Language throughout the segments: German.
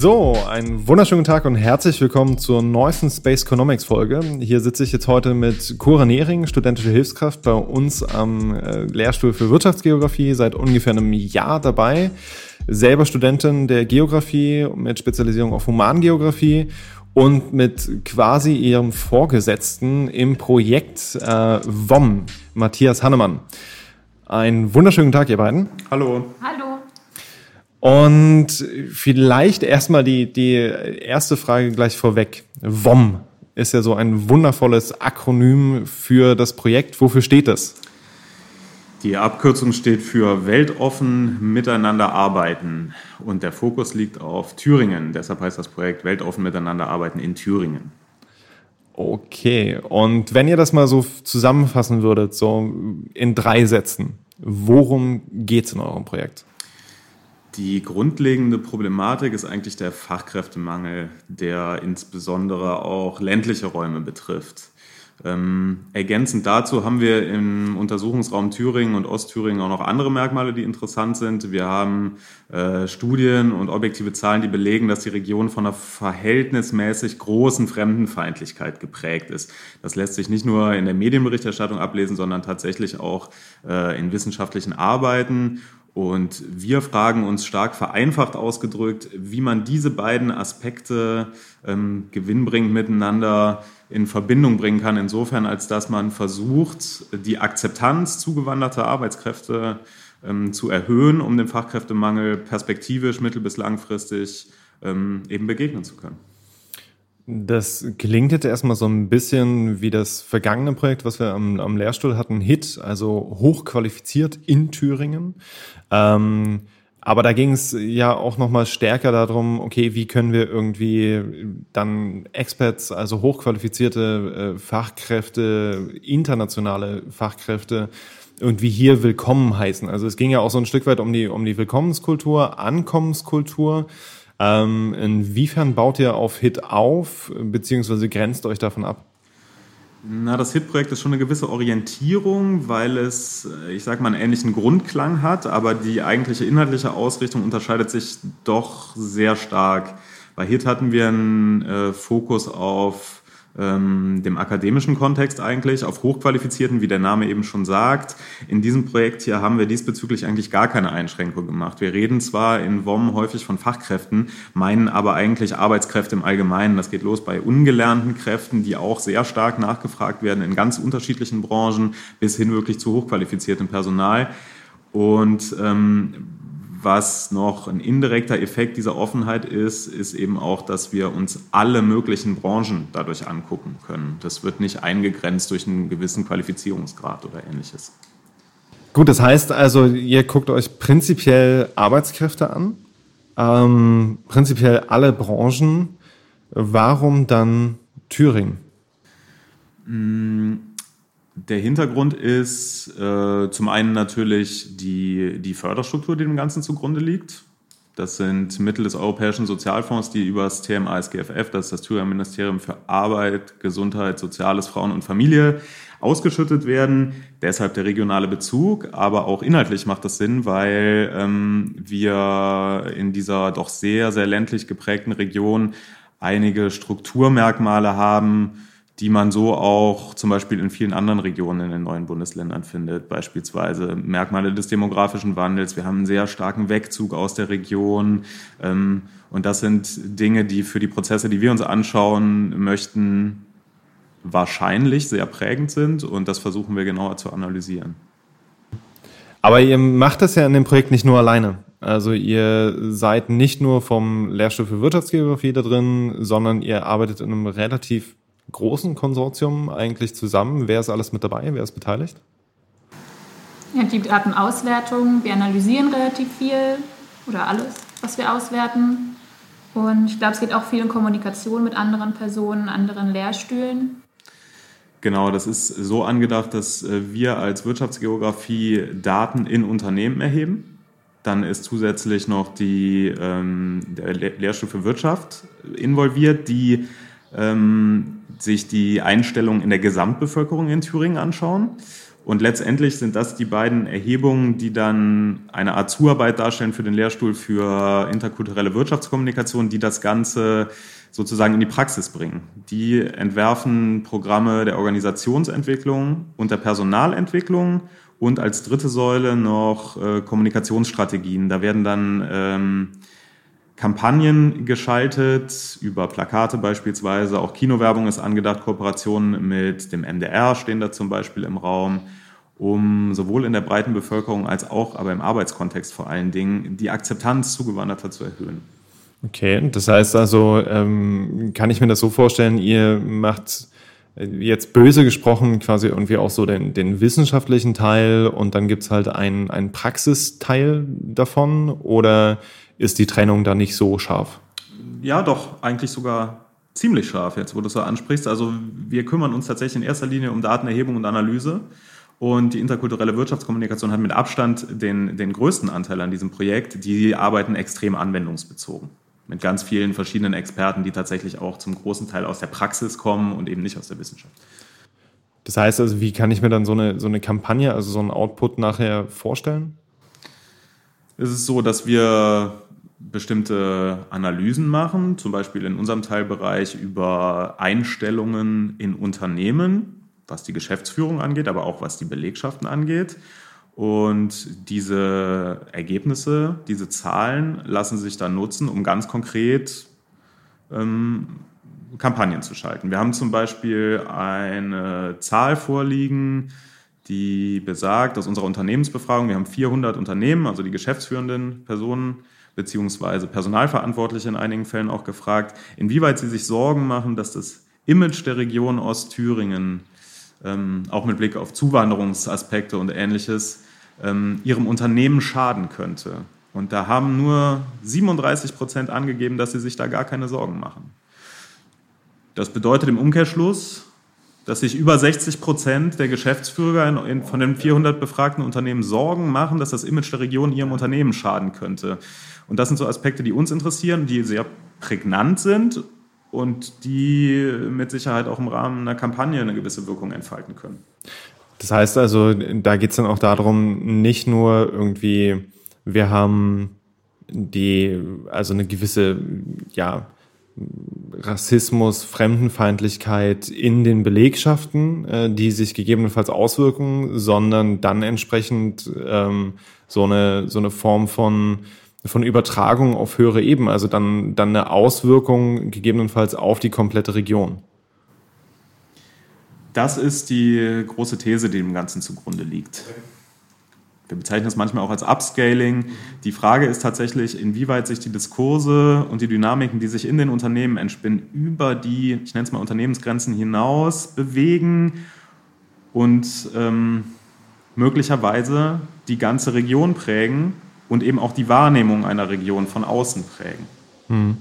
So, einen wunderschönen Tag und herzlich willkommen zur neuesten Space Economics Folge. Hier sitze ich jetzt heute mit Cora Nehring, studentische Hilfskraft bei uns am äh, Lehrstuhl für Wirtschaftsgeografie, seit ungefähr einem Jahr dabei. Selber Studentin der Geografie mit Spezialisierung auf Humangeografie und mit quasi ihrem Vorgesetzten im Projekt äh, WOM, Matthias Hannemann. Einen wunderschönen Tag, ihr beiden. Hallo. Hallo. Und vielleicht erstmal die, die erste Frage gleich vorweg. WOM ist ja so ein wundervolles Akronym für das Projekt. Wofür steht das? Die Abkürzung steht für Weltoffen miteinander arbeiten und der Fokus liegt auf Thüringen. Deshalb heißt das Projekt Weltoffen miteinander arbeiten in Thüringen. Okay, und wenn ihr das mal so zusammenfassen würdet, so in drei Sätzen, worum geht es in eurem Projekt? Die grundlegende Problematik ist eigentlich der Fachkräftemangel, der insbesondere auch ländliche Räume betrifft. Ähm, ergänzend dazu haben wir im Untersuchungsraum Thüringen und Ostthüringen auch noch andere Merkmale, die interessant sind. Wir haben äh, Studien und objektive Zahlen, die belegen, dass die Region von einer verhältnismäßig großen Fremdenfeindlichkeit geprägt ist. Das lässt sich nicht nur in der Medienberichterstattung ablesen, sondern tatsächlich auch äh, in wissenschaftlichen Arbeiten. Und wir fragen uns stark vereinfacht ausgedrückt, wie man diese beiden Aspekte ähm, gewinnbringend miteinander in Verbindung bringen kann, insofern als dass man versucht, die Akzeptanz zugewanderter Arbeitskräfte ähm, zu erhöhen, um dem Fachkräftemangel perspektivisch mittel- bis langfristig ähm, eben begegnen zu können. Das klingt jetzt erstmal so ein bisschen wie das vergangene Projekt, was wir am, am Lehrstuhl hatten, HIT, also hochqualifiziert in Thüringen. Ähm, aber da ging es ja auch nochmal stärker darum, okay, wie können wir irgendwie dann Experts, also hochqualifizierte äh, Fachkräfte, internationale Fachkräfte irgendwie hier willkommen heißen. Also es ging ja auch so ein Stück weit um die, um die Willkommenskultur, Ankommenskultur. Ähm, inwiefern baut ihr auf Hit auf, beziehungsweise grenzt euch davon ab? Na, das HIT-Projekt ist schon eine gewisse Orientierung, weil es, ich sage mal, einen ähnlichen Grundklang hat, aber die eigentliche inhaltliche Ausrichtung unterscheidet sich doch sehr stark. Bei HIT hatten wir einen äh, Fokus auf ähm, dem akademischen Kontext eigentlich, auf Hochqualifizierten, wie der Name eben schon sagt. In diesem Projekt hier haben wir diesbezüglich eigentlich gar keine Einschränkung gemacht. Wir reden zwar in WOM häufig von Fachkräften, meinen aber eigentlich Arbeitskräfte im Allgemeinen. Das geht los bei ungelernten Kräften, die auch sehr stark nachgefragt werden in ganz unterschiedlichen Branchen, bis hin wirklich zu hochqualifiziertem Personal. Und ähm, was noch ein indirekter Effekt dieser Offenheit ist, ist eben auch, dass wir uns alle möglichen Branchen dadurch angucken können. Das wird nicht eingegrenzt durch einen gewissen Qualifizierungsgrad oder ähnliches. Gut, das heißt also, ihr guckt euch prinzipiell Arbeitskräfte an, ähm, prinzipiell alle Branchen. Warum dann Thüringen? Hm, der Hintergrund ist äh, zum einen natürlich die, die Förderstruktur, die dem Ganzen zugrunde liegt. Das sind Mittel des Europäischen Sozialfonds, die über das TMA-SGFF, das ist das Thüringer Ministerium für Arbeit, Gesundheit, Soziales, Frauen und Familie, ausgeschüttet werden. Deshalb der regionale Bezug, aber auch inhaltlich macht das Sinn, weil ähm, wir in dieser doch sehr, sehr ländlich geprägten Region einige Strukturmerkmale haben, die man so auch zum Beispiel in vielen anderen Regionen in den neuen Bundesländern findet. Beispielsweise Merkmale des demografischen Wandels. Wir haben einen sehr starken Wegzug aus der Region. Ähm, und das sind Dinge, die für die Prozesse, die wir uns anschauen möchten, wahrscheinlich sehr prägend sind. Und das versuchen wir genauer zu analysieren. Aber ihr macht das ja in dem Projekt nicht nur alleine. Also ihr seid nicht nur vom Lehrstuhl für Wirtschaftsgeografie da drin, sondern ihr arbeitet in einem relativ großen Konsortium eigentlich zusammen? Wer ist alles mit dabei? Wer ist beteiligt? Ja, die Datenauswertung. Wir analysieren relativ viel oder alles, was wir auswerten. Und ich glaube, es geht auch viel um Kommunikation mit anderen Personen, anderen Lehrstühlen. Genau, das ist so angedacht, dass äh, wir als Wirtschaftsgeografie Daten in Unternehmen erheben. Dann ist zusätzlich noch die, ähm, der Lehrstuhl für Wirtschaft involviert, die ähm, sich die Einstellung in der Gesamtbevölkerung in Thüringen anschauen. Und letztendlich sind das die beiden Erhebungen, die dann eine Art Zuarbeit darstellen für den Lehrstuhl für interkulturelle Wirtschaftskommunikation, die das Ganze sozusagen in die Praxis bringen. Die entwerfen Programme der Organisationsentwicklung und der Personalentwicklung und als dritte Säule noch äh, Kommunikationsstrategien. Da werden dann ähm, Kampagnen geschaltet, über Plakate beispielsweise, auch Kinowerbung ist angedacht, Kooperationen mit dem MDR stehen da zum Beispiel im Raum, um sowohl in der breiten Bevölkerung als auch aber im Arbeitskontext vor allen Dingen die Akzeptanz zugewanderter zu erhöhen. Okay, das heißt also, ähm, kann ich mir das so vorstellen, ihr macht jetzt böse gesprochen quasi irgendwie auch so den, den wissenschaftlichen Teil und dann gibt's halt einen, einen Praxisteil davon oder ist die Trennung da nicht so scharf? Ja, doch, eigentlich sogar ziemlich scharf jetzt, wo du es so ansprichst. Also wir kümmern uns tatsächlich in erster Linie um Datenerhebung und Analyse. Und die interkulturelle Wirtschaftskommunikation hat mit Abstand den, den größten Anteil an diesem Projekt. Die arbeiten extrem anwendungsbezogen. Mit ganz vielen verschiedenen Experten, die tatsächlich auch zum großen Teil aus der Praxis kommen und eben nicht aus der Wissenschaft. Das heißt also, wie kann ich mir dann so eine, so eine Kampagne, also so einen Output nachher vorstellen? Es ist so, dass wir bestimmte Analysen machen, zum Beispiel in unserem Teilbereich über Einstellungen in Unternehmen, was die Geschäftsführung angeht, aber auch was die Belegschaften angeht. Und diese Ergebnisse, diese Zahlen lassen sich dann nutzen, um ganz konkret ähm, Kampagnen zu schalten. Wir haben zum Beispiel eine Zahl vorliegen, die besagt aus unserer Unternehmensbefragung, wir haben 400 Unternehmen, also die geschäftsführenden Personen, beziehungsweise Personalverantwortliche in einigen Fällen auch gefragt, inwieweit sie sich Sorgen machen, dass das Image der Region Ostthüringen, ähm, auch mit Blick auf Zuwanderungsaspekte und ähnliches, ähm, ihrem Unternehmen schaden könnte. Und da haben nur 37 Prozent angegeben, dass sie sich da gar keine Sorgen machen. Das bedeutet im Umkehrschluss, dass sich über 60 Prozent der Geschäftsführer in, in, von den 400 befragten Unternehmen Sorgen machen, dass das Image der Region ihrem Unternehmen schaden könnte. Und das sind so Aspekte, die uns interessieren, die sehr prägnant sind und die mit Sicherheit auch im Rahmen einer Kampagne eine gewisse Wirkung entfalten können. Das heißt also, da geht es dann auch darum, nicht nur irgendwie, wir haben die, also eine gewisse, ja, Rassismus, Fremdenfeindlichkeit in den Belegschaften, äh, die sich gegebenenfalls auswirken, sondern dann entsprechend ähm, so eine so eine Form von von Übertragung auf höhere Ebenen, also dann dann eine Auswirkung gegebenenfalls auf die komplette Region. Das ist die große These, die dem Ganzen zugrunde liegt. Wir bezeichnen es manchmal auch als Upscaling. Die Frage ist tatsächlich, inwieweit sich die Diskurse und die Dynamiken, die sich in den Unternehmen entspinnen, über die, ich nenne es mal Unternehmensgrenzen hinaus bewegen und ähm, möglicherweise die ganze Region prägen und eben auch die Wahrnehmung einer Region von außen prägen. Hm.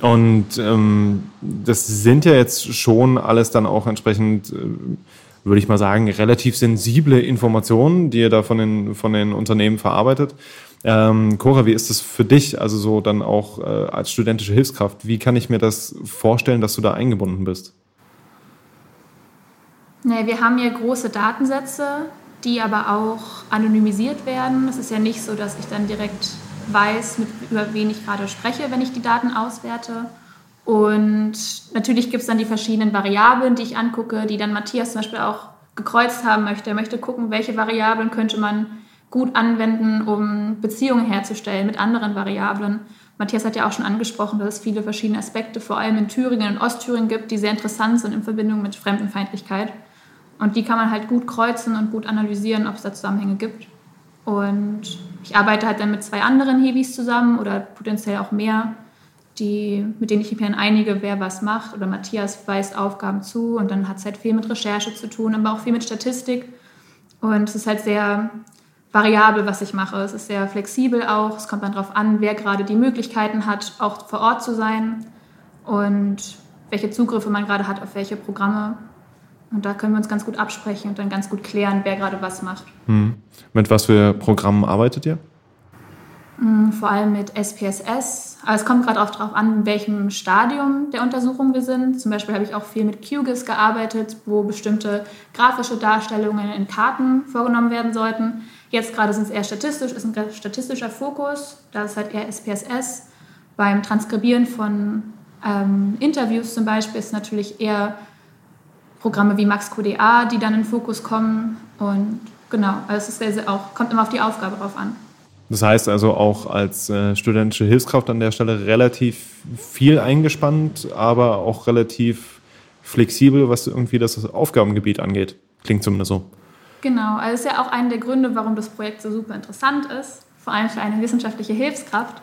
Und ähm, das sind ja jetzt schon alles dann auch entsprechend, äh, würde ich mal sagen, relativ sensible Informationen, die ihr da von den, von den Unternehmen verarbeitet. Ähm, Cora, wie ist das für dich, also so dann auch äh, als studentische Hilfskraft? Wie kann ich mir das vorstellen, dass du da eingebunden bist? Nee, wir haben hier große Datensätze, die aber auch anonymisiert werden. Es ist ja nicht so, dass ich dann direkt weiß, mit, über wen ich gerade spreche, wenn ich die Daten auswerte. Und natürlich gibt es dann die verschiedenen Variablen, die ich angucke, die dann Matthias zum Beispiel auch gekreuzt haben möchte. Er möchte gucken, welche Variablen könnte man gut anwenden, um Beziehungen herzustellen mit anderen Variablen. Matthias hat ja auch schon angesprochen, dass es viele verschiedene Aspekte, vor allem in Thüringen und Ostthüringen gibt, die sehr interessant sind in Verbindung mit Fremdenfeindlichkeit. Und die kann man halt gut kreuzen und gut analysieren, ob es da Zusammenhänge gibt. Und ich arbeite halt dann mit zwei anderen Hebis zusammen oder potenziell auch mehr, die, mit denen ich mich dann einige, wer was macht. Oder Matthias weist Aufgaben zu und dann hat es halt viel mit Recherche zu tun, aber auch viel mit Statistik. Und es ist halt sehr variabel, was ich mache. Es ist sehr flexibel auch. Es kommt dann darauf an, wer gerade die Möglichkeiten hat, auch vor Ort zu sein und welche Zugriffe man gerade hat auf welche Programme. Und da können wir uns ganz gut absprechen und dann ganz gut klären, wer gerade was macht. Hm. Mit was für Programmen arbeitet ihr? Mm, vor allem mit SPSS. Aber es kommt gerade auch darauf an, in welchem Stadium der Untersuchung wir sind. Zum Beispiel habe ich auch viel mit QGIS gearbeitet, wo bestimmte grafische Darstellungen in Karten vorgenommen werden sollten. Jetzt gerade sind es eher statistisch, ist ein statistischer Fokus. Da ist halt eher SPSS. Beim Transkribieren von ähm, Interviews zum Beispiel ist natürlich eher Programme wie MaxQDA, die dann in den Fokus kommen. Und genau, also es ist auch, kommt immer auf die Aufgabe drauf an. Das heißt also auch als äh, studentische Hilfskraft an der Stelle relativ viel eingespannt, aber auch relativ flexibel, was irgendwie das Aufgabengebiet angeht. Klingt zumindest so. Genau, also ist ja auch einer der Gründe, warum das Projekt so super interessant ist, vor allem für eine wissenschaftliche Hilfskraft,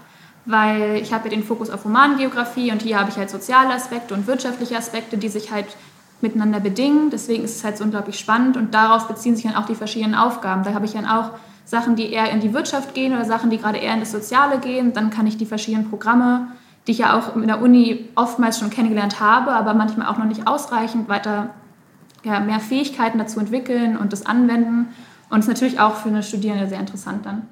weil ich habe ja den Fokus auf Humangeografie und hier habe ich halt soziale Aspekte und wirtschaftliche Aspekte, die sich halt miteinander bedingen. Deswegen ist es halt so unglaublich spannend und darauf beziehen sich dann auch die verschiedenen Aufgaben. Da habe ich dann auch Sachen, die eher in die Wirtschaft gehen oder Sachen, die gerade eher in das Soziale gehen. Dann kann ich die verschiedenen Programme, die ich ja auch in der Uni oftmals schon kennengelernt habe, aber manchmal auch noch nicht ausreichend weiter ja, mehr Fähigkeiten dazu entwickeln und das anwenden. Und es ist natürlich auch für eine Studierende sehr interessant dann.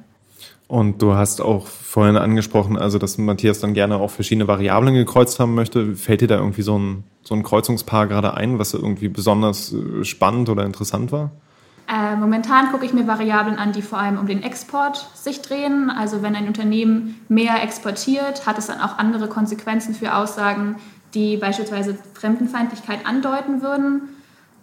Und du hast auch vorhin angesprochen, also dass Matthias dann gerne auch verschiedene Variablen gekreuzt haben möchte. Fällt dir da irgendwie so ein, so ein Kreuzungspaar gerade ein, was irgendwie besonders äh, spannend oder interessant war? Äh, momentan gucke ich mir Variablen an, die vor allem um den Export sich drehen. Also wenn ein Unternehmen mehr exportiert, hat es dann auch andere Konsequenzen für Aussagen, die beispielsweise Fremdenfeindlichkeit andeuten würden.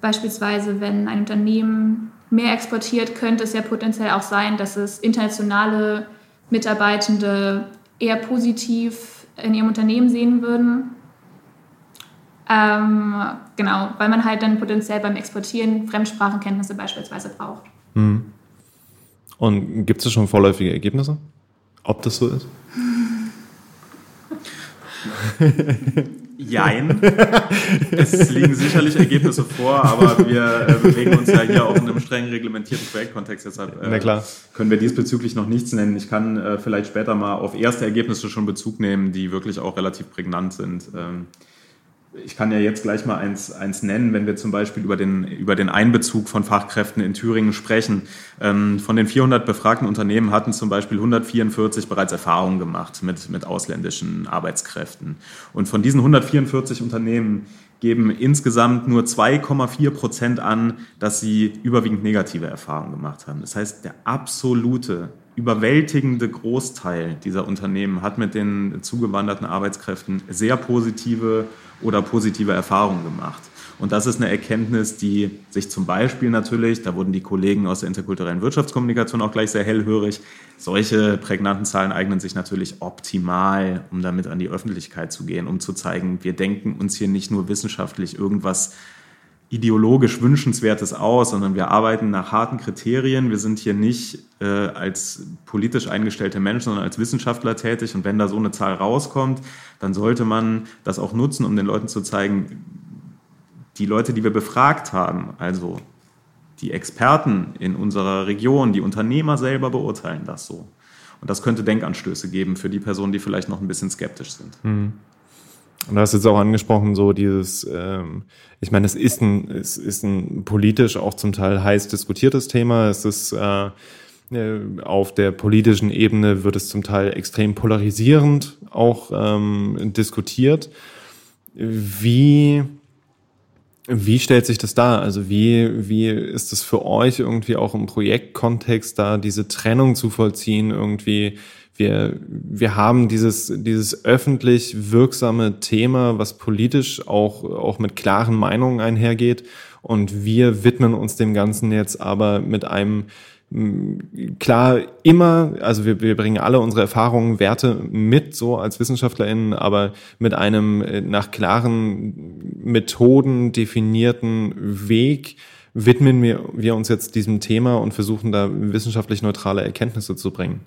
Beispielsweise, wenn ein Unternehmen mehr exportiert, könnte es ja potenziell auch sein, dass es internationale Mitarbeitende eher positiv in ihrem Unternehmen sehen würden. Ähm, genau, weil man halt dann potenziell beim Exportieren Fremdsprachenkenntnisse beispielsweise braucht. Mhm. Und gibt es schon vorläufige Ergebnisse, ob das so ist? Jein. Es liegen sicherlich Ergebnisse vor, aber wir äh, bewegen uns ja hier auch in einem streng reglementierten Projektkontext. Deshalb äh, können wir diesbezüglich noch nichts nennen. Ich kann äh, vielleicht später mal auf erste Ergebnisse schon Bezug nehmen, die wirklich auch relativ prägnant sind. Ähm, ich kann ja jetzt gleich mal eins, eins nennen, wenn wir zum Beispiel über den, über den Einbezug von Fachkräften in Thüringen sprechen. Ähm, von den 400 befragten Unternehmen hatten zum Beispiel 144 bereits Erfahrungen gemacht mit, mit ausländischen Arbeitskräften. Und von diesen 144 Unternehmen geben insgesamt nur 2,4 Prozent an, dass sie überwiegend negative Erfahrungen gemacht haben. Das heißt, der absolute überwältigende Großteil dieser Unternehmen hat mit den zugewanderten Arbeitskräften sehr positive oder positive Erfahrungen gemacht. Und das ist eine Erkenntnis, die sich zum Beispiel natürlich, da wurden die Kollegen aus der interkulturellen Wirtschaftskommunikation auch gleich sehr hellhörig, solche prägnanten Zahlen eignen sich natürlich optimal, um damit an die Öffentlichkeit zu gehen, um zu zeigen, wir denken uns hier nicht nur wissenschaftlich irgendwas ideologisch Wünschenswertes aus, sondern wir arbeiten nach harten Kriterien. Wir sind hier nicht äh, als politisch eingestellte Menschen, sondern als Wissenschaftler tätig. Und wenn da so eine Zahl rauskommt, dann sollte man das auch nutzen, um den Leuten zu zeigen, die Leute, die wir befragt haben, also die Experten in unserer Region, die Unternehmer selber beurteilen das so. Und das könnte Denkanstöße geben für die Personen, die vielleicht noch ein bisschen skeptisch sind. Mhm. Und du hast jetzt auch angesprochen, so dieses, ähm, ich meine, es ist ein, es ist ein politisch auch zum Teil heiß diskutiertes Thema. Es ist äh, äh, auf der politischen Ebene wird es zum Teil extrem polarisierend auch ähm, diskutiert. Wie wie stellt sich das dar? Also wie, wie ist es für euch irgendwie auch im Projektkontext da, diese Trennung zu vollziehen, irgendwie wir, wir haben dieses, dieses öffentlich wirksame Thema, was politisch auch, auch mit klaren Meinungen einhergeht. Und wir widmen uns dem Ganzen jetzt aber mit einem klar immer, also wir, wir bringen alle unsere Erfahrungen, Werte mit, so als WissenschaftlerInnen, aber mit einem äh, nach klaren Methoden definierten Weg widmen wir, wir uns jetzt diesem Thema und versuchen da wissenschaftlich neutrale Erkenntnisse zu bringen.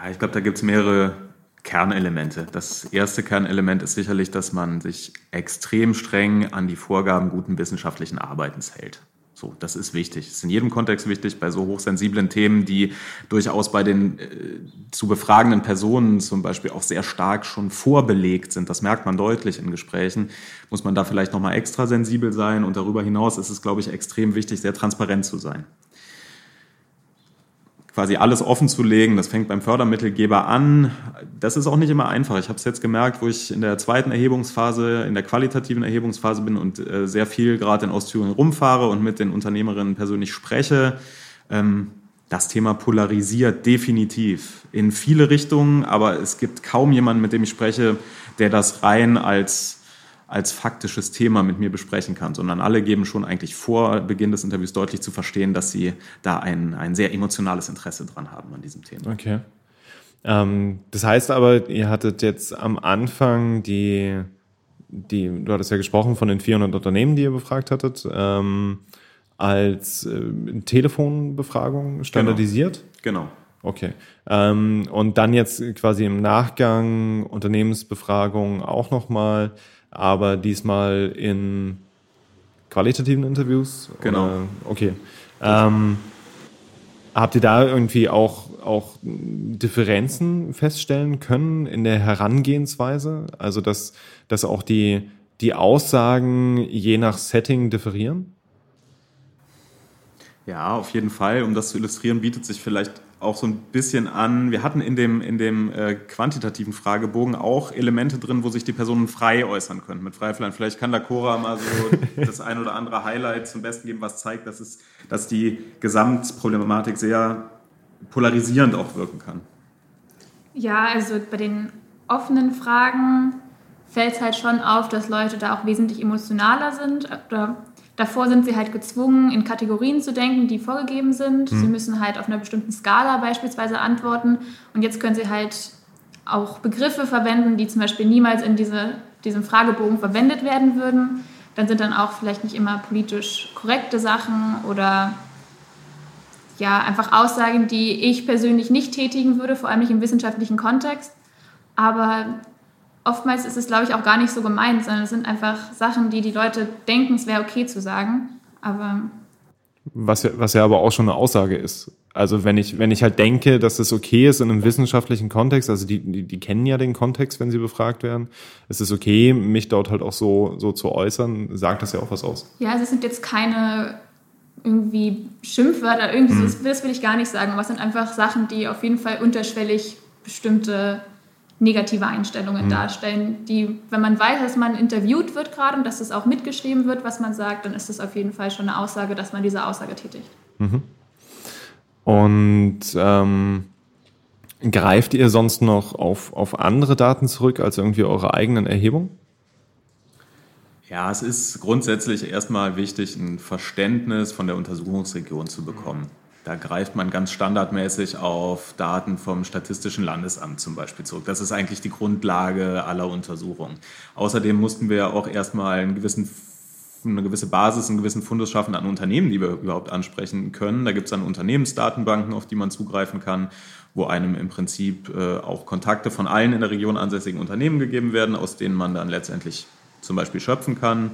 Ja, ich glaube, da gibt es mehrere Kernelemente. Das erste Kernelement ist sicherlich, dass man sich extrem streng an die Vorgaben guten wissenschaftlichen Arbeitens hält. So, das ist wichtig. Das ist in jedem Kontext wichtig, bei so hochsensiblen Themen, die durchaus bei den äh, zu befragenden Personen zum Beispiel auch sehr stark schon vorbelegt sind. Das merkt man deutlich in Gesprächen. Muss man da vielleicht nochmal extra sensibel sein. Und darüber hinaus ist es, glaube ich, extrem wichtig, sehr transparent zu sein quasi alles offen zu legen. Das fängt beim Fördermittelgeber an. Das ist auch nicht immer einfach. Ich habe es jetzt gemerkt, wo ich in der zweiten Erhebungsphase, in der qualitativen Erhebungsphase bin und äh, sehr viel gerade in Ostthüringen rumfahre und mit den Unternehmerinnen persönlich spreche. Ähm, das Thema polarisiert definitiv in viele Richtungen, aber es gibt kaum jemanden, mit dem ich spreche, der das rein als als faktisches Thema mit mir besprechen kann, sondern alle geben schon eigentlich vor Beginn des Interviews deutlich zu verstehen, dass sie da ein, ein sehr emotionales Interesse dran haben an diesem Thema. Okay. Ähm, das heißt aber, ihr hattet jetzt am Anfang die, die, du hattest ja gesprochen von den 400 Unternehmen, die ihr befragt hattet, ähm, als äh, Telefonbefragung standardisiert? Genau. genau. Okay. Ähm, und dann jetzt quasi im Nachgang Unternehmensbefragung auch nochmal aber diesmal in qualitativen Interviews? Genau. Oder? Okay. Ähm, habt ihr da irgendwie auch, auch Differenzen feststellen können in der Herangehensweise? Also, dass, dass auch die, die Aussagen je nach Setting differieren? Ja, auf jeden Fall. Um das zu illustrieren, bietet sich vielleicht auch so ein bisschen an. Wir hatten in dem, in dem äh, quantitativen Fragebogen auch Elemente drin, wo sich die Personen frei äußern können mit Freifland. Vielleicht kann da Cora mal so das ein oder andere Highlight zum Besten geben, was zeigt, dass, es, dass die Gesamtproblematik sehr polarisierend auch wirken kann. Ja, also bei den offenen Fragen fällt es halt schon auf, dass Leute da auch wesentlich emotionaler sind oder Davor sind sie halt gezwungen, in Kategorien zu denken, die vorgegeben sind. Mhm. Sie müssen halt auf einer bestimmten Skala beispielsweise antworten. Und jetzt können sie halt auch Begriffe verwenden, die zum Beispiel niemals in diese, diesem Fragebogen verwendet werden würden. Dann sind dann auch vielleicht nicht immer politisch korrekte Sachen oder ja, einfach Aussagen, die ich persönlich nicht tätigen würde, vor allem nicht im wissenschaftlichen Kontext. Aber oftmals ist es, glaube ich, auch gar nicht so gemeint, sondern es sind einfach Sachen, die die Leute denken, es wäre okay zu sagen. Aber was ja, was ja aber auch schon eine Aussage ist. Also wenn ich, wenn ich halt denke, dass es okay ist in einem wissenschaftlichen Kontext, also die, die, die kennen ja den Kontext, wenn sie befragt werden, es ist okay, mich dort halt auch so, so zu äußern, sagt das ja auch was aus. Ja, also es sind jetzt keine irgendwie Schimpfwörter, irgendwie mhm. so, das will ich gar nicht sagen, aber es sind einfach Sachen, die auf jeden Fall unterschwellig bestimmte negative Einstellungen mhm. darstellen, die, wenn man weiß, dass man interviewt wird gerade und dass es auch mitgeschrieben wird, was man sagt, dann ist das auf jeden Fall schon eine Aussage, dass man diese Aussage tätigt. Mhm. Und ähm, greift ihr sonst noch auf, auf andere Daten zurück als irgendwie eure eigenen Erhebungen? Ja, es ist grundsätzlich erstmal wichtig, ein Verständnis von der Untersuchungsregion zu bekommen. Da greift man ganz standardmäßig auf Daten vom Statistischen Landesamt zum Beispiel zurück. Das ist eigentlich die Grundlage aller Untersuchungen. Außerdem mussten wir auch erstmal einen gewissen eine gewisse Basis, einen gewissen Fundus schaffen an Unternehmen, die wir überhaupt ansprechen können. Da gibt es dann Unternehmensdatenbanken, auf die man zugreifen kann, wo einem im Prinzip äh, auch Kontakte von allen in der Region ansässigen Unternehmen gegeben werden, aus denen man dann letztendlich zum Beispiel schöpfen kann.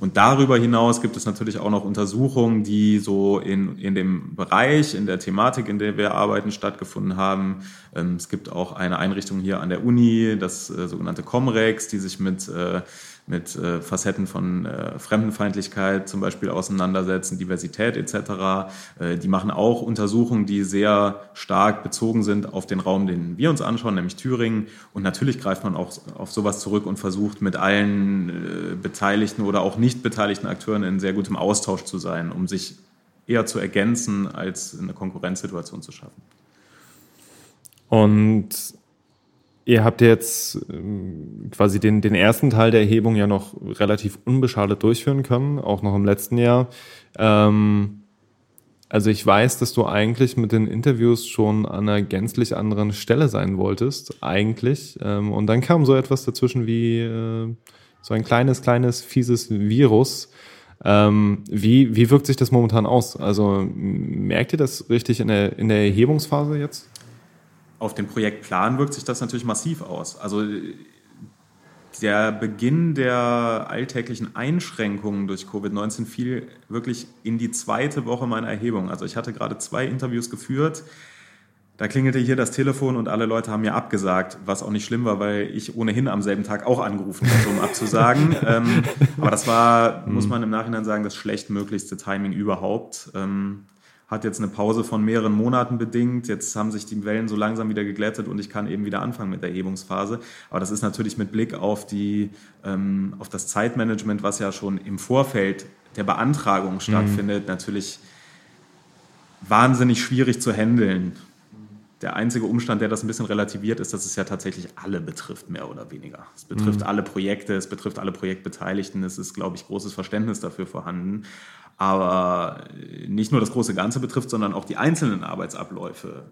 Und darüber hinaus gibt es natürlich auch noch Untersuchungen, die so in, in dem Bereich, in der Thematik, in der wir arbeiten, stattgefunden haben. Ähm, es gibt auch eine Einrichtung hier an der Uni, das äh, sogenannte Comrex, die sich mit äh, mit äh, Facetten von äh, Fremdenfeindlichkeit zum Beispiel auseinandersetzen, Diversität etc. Äh, die machen auch Untersuchungen, die sehr stark bezogen sind auf den Raum, den wir uns anschauen, nämlich Thüringen. Und natürlich greift man auch auf sowas zurück und versucht mit allen äh, beteiligten oder auch nicht beteiligten Akteuren in sehr gutem Austausch zu sein, um sich eher zu ergänzen, als eine Konkurrenzsituation zu schaffen. Und Ihr habt jetzt ähm, quasi den, den ersten Teil der Erhebung ja noch relativ unbeschadet durchführen können, auch noch im letzten Jahr. Ähm, also ich weiß, dass du eigentlich mit den Interviews schon an einer gänzlich anderen Stelle sein wolltest, eigentlich. Ähm, und dann kam so etwas dazwischen wie äh, so ein kleines, kleines, fieses Virus. Ähm, wie, wie wirkt sich das momentan aus? Also merkt ihr das richtig in der, in der Erhebungsphase jetzt? Auf den Projektplan wirkt sich das natürlich massiv aus. Also der Beginn der alltäglichen Einschränkungen durch Covid-19 fiel wirklich in die zweite Woche meiner Erhebung. Also ich hatte gerade zwei Interviews geführt. Da klingelte hier das Telefon und alle Leute haben mir abgesagt, was auch nicht schlimm war, weil ich ohnehin am selben Tag auch angerufen hatte, um abzusagen. ähm, aber das war, muss man im Nachhinein sagen, das schlechtmöglichste Timing überhaupt. Ähm, hat jetzt eine Pause von mehreren Monaten bedingt. Jetzt haben sich die Wellen so langsam wieder geglättet und ich kann eben wieder anfangen mit der Erhebungsphase. Aber das ist natürlich mit Blick auf, die, ähm, auf das Zeitmanagement, was ja schon im Vorfeld der Beantragung mhm. stattfindet, mhm. natürlich wahnsinnig schwierig zu handeln. Der einzige Umstand, der das ein bisschen relativiert, ist, dass es ja tatsächlich alle betrifft, mehr oder weniger. Es betrifft mhm. alle Projekte, es betrifft alle Projektbeteiligten. Es ist, glaube ich, großes Verständnis dafür vorhanden. Aber nicht nur das große Ganze betrifft, sondern auch die einzelnen Arbeitsabläufe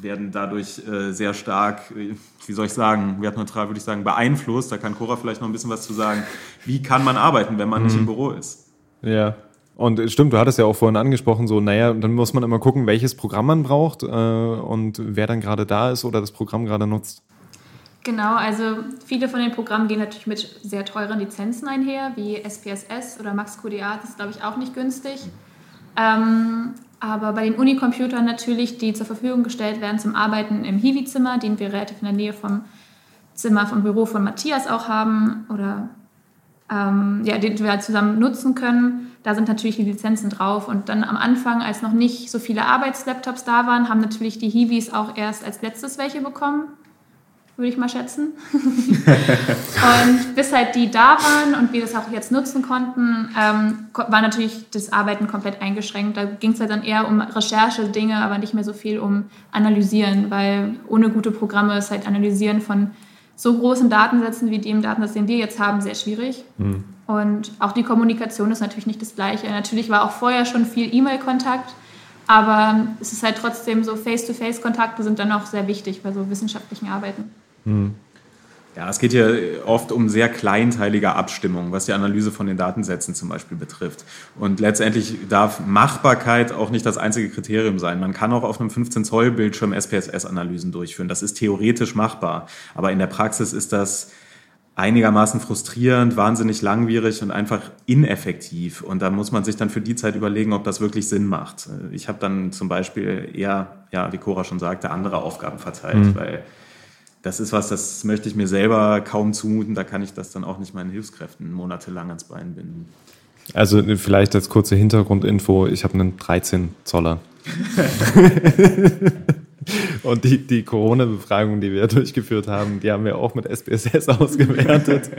werden dadurch äh, sehr stark, wie soll ich sagen, wertneutral würde ich sagen, beeinflusst. Da kann Cora vielleicht noch ein bisschen was zu sagen. Wie kann man arbeiten, wenn man mhm. nicht im Büro ist? Ja, und stimmt, du hattest ja auch vorhin angesprochen, so, naja, dann muss man immer gucken, welches Programm man braucht äh, und wer dann gerade da ist oder das Programm gerade nutzt. Genau, also viele von den Programmen gehen natürlich mit sehr teuren Lizenzen einher, wie SPSS oder MaxQDA, das ist glaube ich auch nicht günstig. Ähm, aber bei den Unicomputern natürlich, die zur Verfügung gestellt werden zum Arbeiten im Hiwi-Zimmer, den wir relativ in der Nähe vom Zimmer vom Büro von Matthias auch haben oder ähm, ja, den wir halt zusammen nutzen können, da sind natürlich die Lizenzen drauf. Und dann am Anfang, als noch nicht so viele Arbeitslaptops da waren, haben natürlich die Hiwis auch erst als letztes welche bekommen würde ich mal schätzen. und bis halt die da waren und wir das auch jetzt nutzen konnten, ähm, war natürlich das Arbeiten komplett eingeschränkt. Da ging es halt dann eher um Recherche-Dinge, aber nicht mehr so viel um Analysieren, weil ohne gute Programme ist halt Analysieren von so großen Datensätzen wie dem Datensatz, den wir jetzt haben, sehr schwierig. Mhm. Und auch die Kommunikation ist natürlich nicht das Gleiche. Natürlich war auch vorher schon viel E-Mail-Kontakt, aber es ist halt trotzdem so Face-to-Face-Kontakte sind dann auch sehr wichtig bei so wissenschaftlichen Arbeiten. Hm. Ja, es geht hier oft um sehr kleinteilige Abstimmung, was die Analyse von den Datensätzen zum Beispiel betrifft. Und letztendlich darf Machbarkeit auch nicht das einzige Kriterium sein. Man kann auch auf einem 15-Zoll-Bildschirm SPSS-Analysen durchführen. Das ist theoretisch machbar. Aber in der Praxis ist das einigermaßen frustrierend, wahnsinnig langwierig und einfach ineffektiv. Und da muss man sich dann für die Zeit überlegen, ob das wirklich Sinn macht. Ich habe dann zum Beispiel eher, ja, wie Cora schon sagte, andere Aufgaben verteilt, mhm. weil das ist was, das möchte ich mir selber kaum zumuten. Da kann ich das dann auch nicht meinen Hilfskräften monatelang ans Bein binden. Also vielleicht als kurze Hintergrundinfo, ich habe einen 13 Zoller. Und die, die Corona-Befragung, die wir durchgeführt haben, die haben wir auch mit SPSS ausgewertet.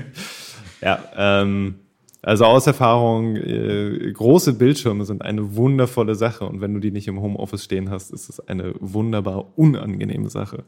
ja, ähm, also aus Erfahrung, äh, große Bildschirme sind eine wundervolle Sache und wenn du die nicht im Homeoffice stehen hast, ist es eine wunderbar unangenehme Sache.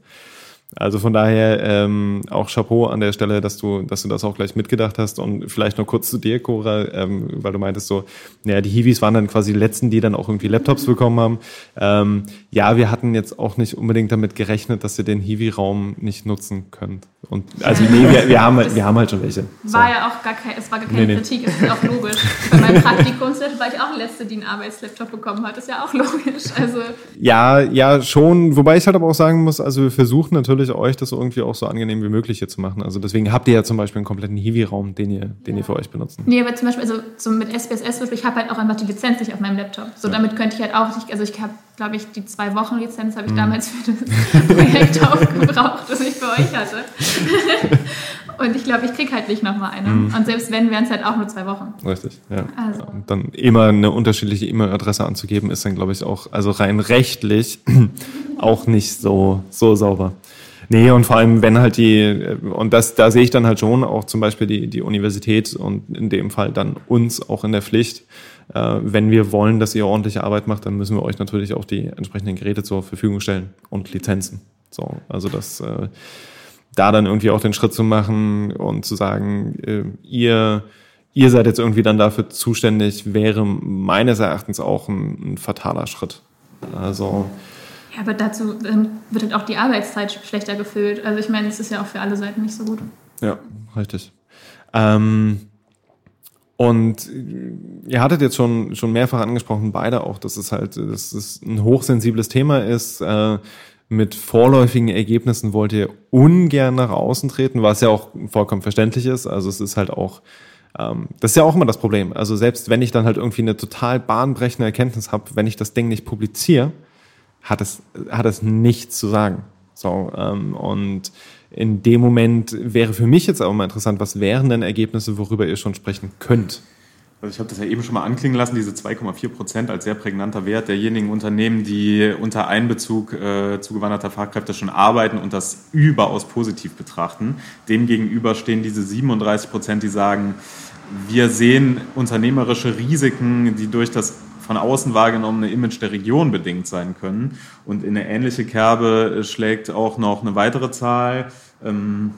Also von daher ähm, auch Chapeau an der Stelle, dass du, dass du das auch gleich mitgedacht hast. Und vielleicht noch kurz zu dir, Cora, ähm, weil du meintest so, ja, die Hiwis waren dann quasi die letzten, die dann auch irgendwie Laptops bekommen haben. Ähm, ja, wir hatten jetzt auch nicht unbedingt damit gerechnet, dass ihr den Hiwi-Raum nicht nutzen könnt. Und also nee, wir, wir haben halt, wir haben halt schon welche. So. War ja auch gar kein, es war gar keine nee, Kritik, es ist auch logisch. Bei meinem Praktikumslaptop war ich auch letzte, die einen Arbeitslaptop bekommen hat. Ist ja auch logisch. Also ja, ja, schon. Wobei ich halt aber auch sagen muss, also wir versuchen natürlich natürlich euch das irgendwie auch so angenehm wie möglich hier zu machen. Also deswegen habt ihr ja zum Beispiel einen kompletten Hiwi-Raum, den ihr, den ja. ihr für euch benutzt. Nee, aber zum Beispiel, also so mit SPSS, ich habe halt auch einfach die Lizenz nicht auf meinem Laptop. So ja. damit könnte ich halt auch nicht, also ich habe, glaube ich, die zwei Wochen Lizenz habe ich mhm. damals für das Projekt aufgebraucht, das ich für euch hatte. Und ich glaube, ich kriege halt nicht nochmal eine. Mhm. Und selbst wenn, wären es halt auch nur zwei Wochen. Richtig, ja. Also. Und dann immer eine unterschiedliche E-Mail-Adresse anzugeben, ist dann, glaube ich, auch, also rein rechtlich auch nicht so, so sauber. Nee, und vor allem, wenn halt die, und das, da sehe ich dann halt schon auch zum Beispiel die, die Universität und in dem Fall dann uns auch in der Pflicht. Äh, wenn wir wollen, dass ihr ordentliche Arbeit macht, dann müssen wir euch natürlich auch die entsprechenden Geräte zur Verfügung stellen und Lizenzen. So, also das, äh, da dann irgendwie auch den Schritt zu machen und zu sagen, äh, ihr, ihr seid jetzt irgendwie dann dafür zuständig, wäre meines Erachtens auch ein, ein fataler Schritt. Also, ja, aber dazu ähm, wird halt auch die Arbeitszeit schlechter gefüllt. Also ich meine, es ist ja auch für alle Seiten nicht so gut. Ja, richtig. Ähm, und ihr hattet jetzt schon, schon mehrfach angesprochen, beide auch, dass es halt, dass es ein hochsensibles Thema ist. Äh, mit vorläufigen Ergebnissen wollt ihr ungern nach außen treten, was ja auch vollkommen verständlich ist. Also es ist halt auch, ähm, das ist ja auch immer das Problem. Also selbst wenn ich dann halt irgendwie eine total bahnbrechende Erkenntnis habe, wenn ich das Ding nicht publiziere, hat es, hat es nichts zu sagen. So, ähm, und in dem Moment wäre für mich jetzt auch mal interessant, was wären denn Ergebnisse, worüber ihr schon sprechen könnt? Also ich habe das ja eben schon mal anklingen lassen, diese 2,4 Prozent als sehr prägnanter Wert derjenigen Unternehmen, die unter Einbezug äh, zugewanderter Fachkräfte schon arbeiten und das überaus positiv betrachten. Demgegenüber stehen diese 37 Prozent, die sagen, wir sehen unternehmerische Risiken, die durch das von außen wahrgenommene Image der Region bedingt sein können. Und in eine ähnliche Kerbe schlägt auch noch eine weitere Zahl. Ähm,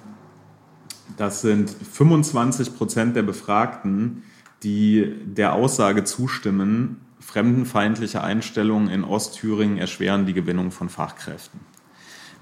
das sind 25 Prozent der Befragten, die der Aussage zustimmen, fremdenfeindliche Einstellungen in Ostthüringen erschweren die Gewinnung von Fachkräften.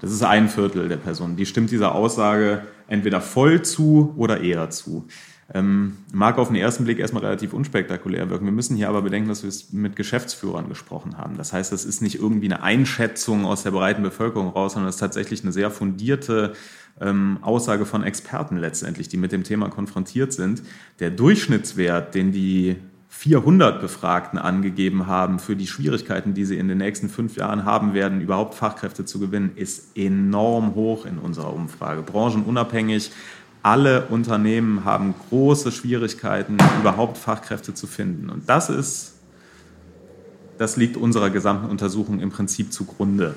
Das ist ein Viertel der Personen. Die stimmt dieser Aussage entweder voll zu oder eher zu. Ähm, mag auf den ersten Blick erstmal relativ unspektakulär wirken. Wir müssen hier aber bedenken, dass wir es mit Geschäftsführern gesprochen haben. Das heißt, das ist nicht irgendwie eine Einschätzung aus der breiten Bevölkerung raus, sondern es ist tatsächlich eine sehr fundierte ähm, Aussage von Experten letztendlich, die mit dem Thema konfrontiert sind. Der Durchschnittswert, den die 400 Befragten angegeben haben für die Schwierigkeiten, die sie in den nächsten fünf Jahren haben werden, überhaupt Fachkräfte zu gewinnen, ist enorm hoch in unserer Umfrage. Branchenunabhängig. Alle Unternehmen haben große Schwierigkeiten, überhaupt Fachkräfte zu finden. Und das ist, das liegt unserer gesamten Untersuchung im Prinzip zugrunde.